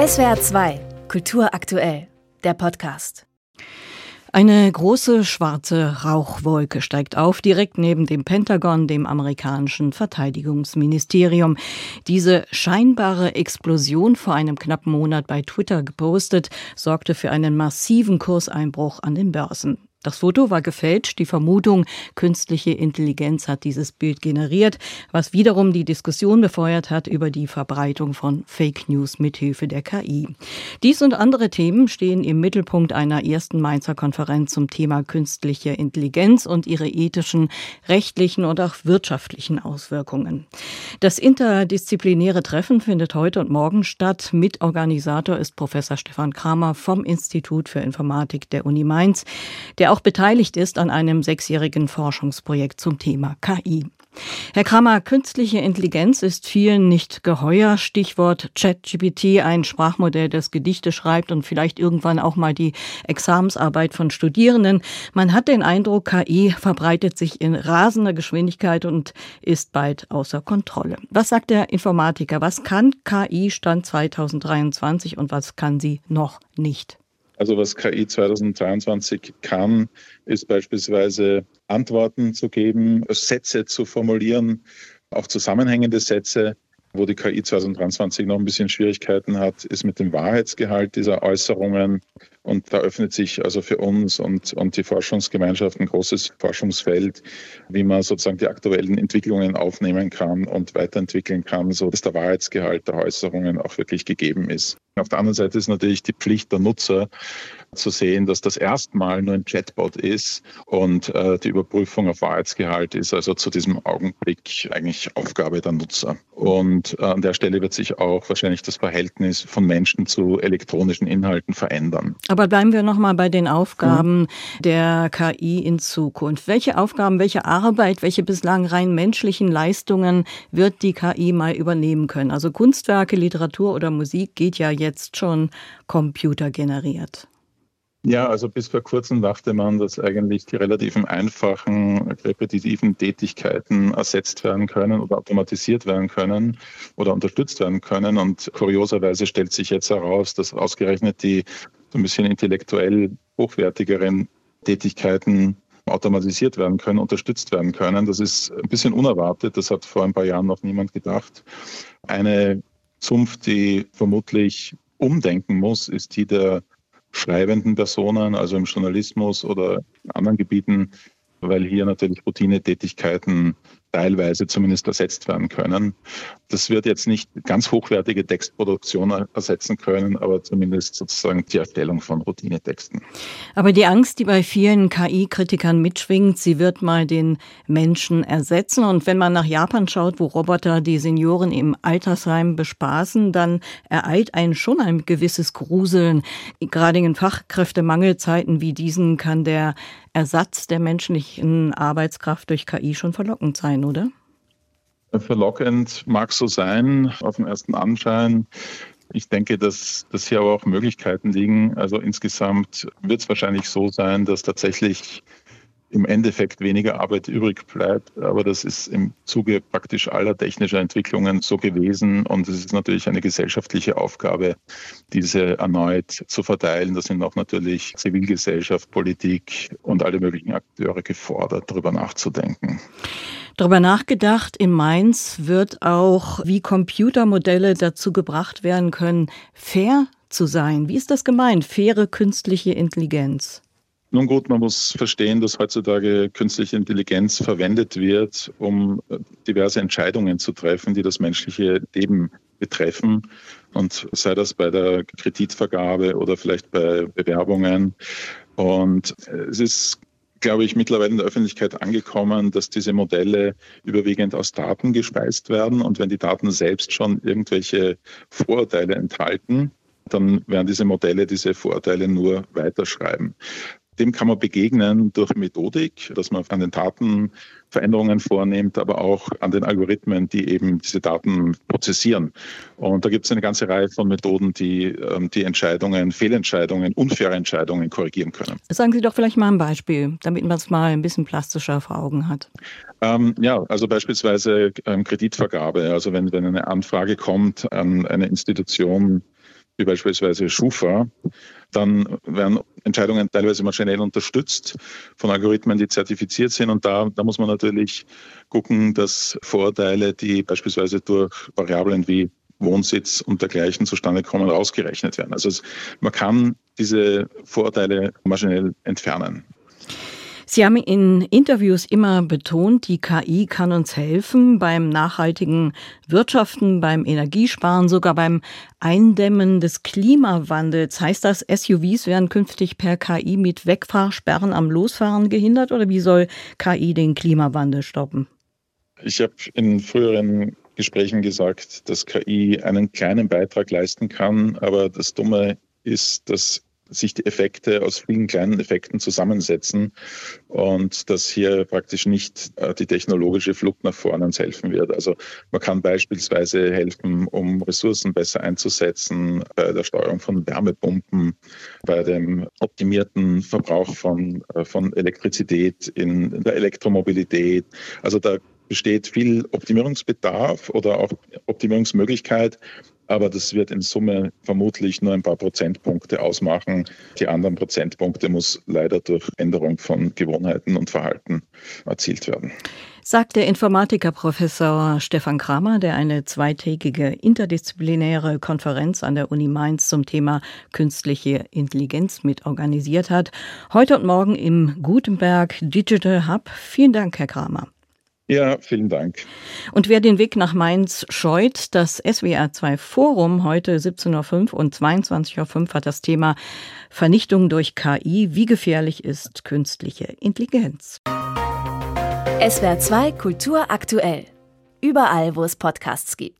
SWR 2, Kultur aktuell, der Podcast. Eine große schwarze Rauchwolke steigt auf, direkt neben dem Pentagon, dem amerikanischen Verteidigungsministerium. Diese scheinbare Explosion vor einem knappen Monat bei Twitter gepostet, sorgte für einen massiven Kurseinbruch an den Börsen. Das Foto war gefälscht. Die Vermutung, künstliche Intelligenz hat dieses Bild generiert, was wiederum die Diskussion befeuert hat über die Verbreitung von Fake News mithilfe der KI. Dies und andere Themen stehen im Mittelpunkt einer ersten Mainzer Konferenz zum Thema künstliche Intelligenz und ihre ethischen, rechtlichen und auch wirtschaftlichen Auswirkungen. Das interdisziplinäre Treffen findet heute und morgen statt. Mitorganisator ist Professor Stefan Kramer vom Institut für Informatik der Uni Mainz. Der auch beteiligt ist an einem sechsjährigen Forschungsprojekt zum Thema KI. Herr Kramer, künstliche Intelligenz ist vielen nicht geheuer. Stichwort ChatGPT, ein Sprachmodell, das Gedichte schreibt und vielleicht irgendwann auch mal die Examensarbeit von Studierenden. Man hat den Eindruck, KI verbreitet sich in rasender Geschwindigkeit und ist bald außer Kontrolle. Was sagt der Informatiker? Was kann KI Stand 2023 und was kann sie noch nicht? Also was KI 2023 kann, ist beispielsweise Antworten zu geben, Sätze zu formulieren, auch zusammenhängende Sätze. Wo die KI 2023 noch ein bisschen Schwierigkeiten hat, ist mit dem Wahrheitsgehalt dieser Äußerungen. Und da öffnet sich also für uns und, und die Forschungsgemeinschaft ein großes Forschungsfeld, wie man sozusagen die aktuellen Entwicklungen aufnehmen kann und weiterentwickeln kann, so dass der Wahrheitsgehalt der Äußerungen auch wirklich gegeben ist. Auf der anderen Seite ist natürlich die Pflicht der Nutzer zu sehen, dass das erstmal nur ein Chatbot ist und äh, die Überprüfung auf Wahrheitsgehalt ist also zu diesem Augenblick eigentlich Aufgabe der Nutzer. Und äh, an der Stelle wird sich auch wahrscheinlich das Verhältnis von Menschen zu elektronischen Inhalten verändern. Aber bleiben wir nochmal bei den Aufgaben mhm. der KI in Zukunft. Welche Aufgaben, welche Arbeit, welche bislang rein menschlichen Leistungen wird die KI mal übernehmen können? Also Kunstwerke, Literatur oder Musik geht ja jetzt schon computergeneriert. Ja, also bis vor kurzem dachte man, dass eigentlich die relativen einfachen, repetitiven Tätigkeiten ersetzt werden können oder automatisiert werden können oder unterstützt werden können. Und kurioserweise stellt sich jetzt heraus, dass ausgerechnet die ein bisschen intellektuell hochwertigeren Tätigkeiten automatisiert werden können, unterstützt werden können. Das ist ein bisschen unerwartet. Das hat vor ein paar Jahren noch niemand gedacht. Eine Zunft, die vermutlich umdenken muss, ist die der schreibenden Personen, also im Journalismus oder in anderen Gebieten, weil hier natürlich Routinetätigkeiten teilweise zumindest ersetzt werden können. Das wird jetzt nicht ganz hochwertige Textproduktion ersetzen können, aber zumindest sozusagen die Erstellung von Routinetexten. Aber die Angst, die bei vielen KI-Kritikern mitschwingt, sie wird mal den Menschen ersetzen. Und wenn man nach Japan schaut, wo Roboter die Senioren im Altersheim bespaßen, dann ereilt einen schon ein gewisses Gruseln. Gerade in Fachkräftemangelzeiten wie diesen kann der Ersatz der menschlichen Arbeitskraft durch KI schon verlockend sein, oder? Verlockend mag so sein, auf den ersten Anschein. Ich denke, dass, dass hier aber auch Möglichkeiten liegen. Also insgesamt wird es wahrscheinlich so sein, dass tatsächlich im Endeffekt weniger Arbeit übrig bleibt. Aber das ist im Zuge praktisch aller technischer Entwicklungen so gewesen. Und es ist natürlich eine gesellschaftliche Aufgabe, diese erneut zu verteilen. Da sind auch natürlich Zivilgesellschaft, Politik und alle möglichen Akteure gefordert, darüber nachzudenken. Darüber nachgedacht, in Mainz wird auch, wie Computermodelle dazu gebracht werden können, fair zu sein. Wie ist das gemeint? Faire künstliche Intelligenz? Nun gut, man muss verstehen, dass heutzutage künstliche Intelligenz verwendet wird, um diverse Entscheidungen zu treffen, die das menschliche Leben betreffen. Und sei das bei der Kreditvergabe oder vielleicht bei Bewerbungen. Und es ist glaube ich, mittlerweile in der Öffentlichkeit angekommen, dass diese Modelle überwiegend aus Daten gespeist werden. Und wenn die Daten selbst schon irgendwelche Vorurteile enthalten, dann werden diese Modelle diese Vorurteile nur weiterschreiben. Dem kann man begegnen durch Methodik, dass man an den Daten Veränderungen vornimmt, aber auch an den Algorithmen, die eben diese Daten prozessieren. Und da gibt es eine ganze Reihe von Methoden, die ähm, die Entscheidungen, Fehlentscheidungen, unfaire Entscheidungen korrigieren können. Sagen Sie doch vielleicht mal ein Beispiel, damit man es mal ein bisschen plastischer vor Augen hat. Ähm, ja, also beispielsweise ähm, Kreditvergabe. Also wenn, wenn eine Anfrage kommt an eine Institution, wie beispielsweise Schufa, dann werden Entscheidungen teilweise maschinell unterstützt von Algorithmen, die zertifiziert sind. Und da, da muss man natürlich gucken, dass Vorteile, die beispielsweise durch Variablen wie Wohnsitz und dergleichen zustande kommen, rausgerechnet werden. Also es, man kann diese Vorteile maschinell entfernen. Sie haben in Interviews immer betont, die KI kann uns helfen beim nachhaltigen Wirtschaften, beim Energiesparen, sogar beim Eindämmen des Klimawandels. Heißt das, SUVs werden künftig per KI mit Wegfahrsperren am Losfahren gehindert oder wie soll KI den Klimawandel stoppen? Ich habe in früheren Gesprächen gesagt, dass KI einen kleinen Beitrag leisten kann, aber das Dumme ist, dass sich die Effekte aus vielen kleinen Effekten zusammensetzen und dass hier praktisch nicht äh, die technologische Flucht nach vorne uns helfen wird. Also man kann beispielsweise helfen, um Ressourcen besser einzusetzen bei der Steuerung von Wärmepumpen, bei dem optimierten Verbrauch von, äh, von Elektrizität in der Elektromobilität. Also da besteht viel Optimierungsbedarf oder auch Optimierungsmöglichkeit aber das wird in Summe vermutlich nur ein paar Prozentpunkte ausmachen. Die anderen Prozentpunkte muss leider durch Änderung von Gewohnheiten und Verhalten erzielt werden. Sagt der Informatiker Professor Stefan Kramer, der eine zweitägige interdisziplinäre Konferenz an der Uni Mainz zum Thema künstliche Intelligenz mitorganisiert hat. Heute und morgen im Gutenberg Digital Hub. Vielen Dank, Herr Kramer. Ja, vielen Dank. Und wer den Weg nach Mainz scheut, das SWR2 Forum heute 17.05 Uhr und 22.05 Uhr hat das Thema Vernichtung durch KI. Wie gefährlich ist künstliche Intelligenz? SWR2 Kultur aktuell. Überall, wo es Podcasts gibt.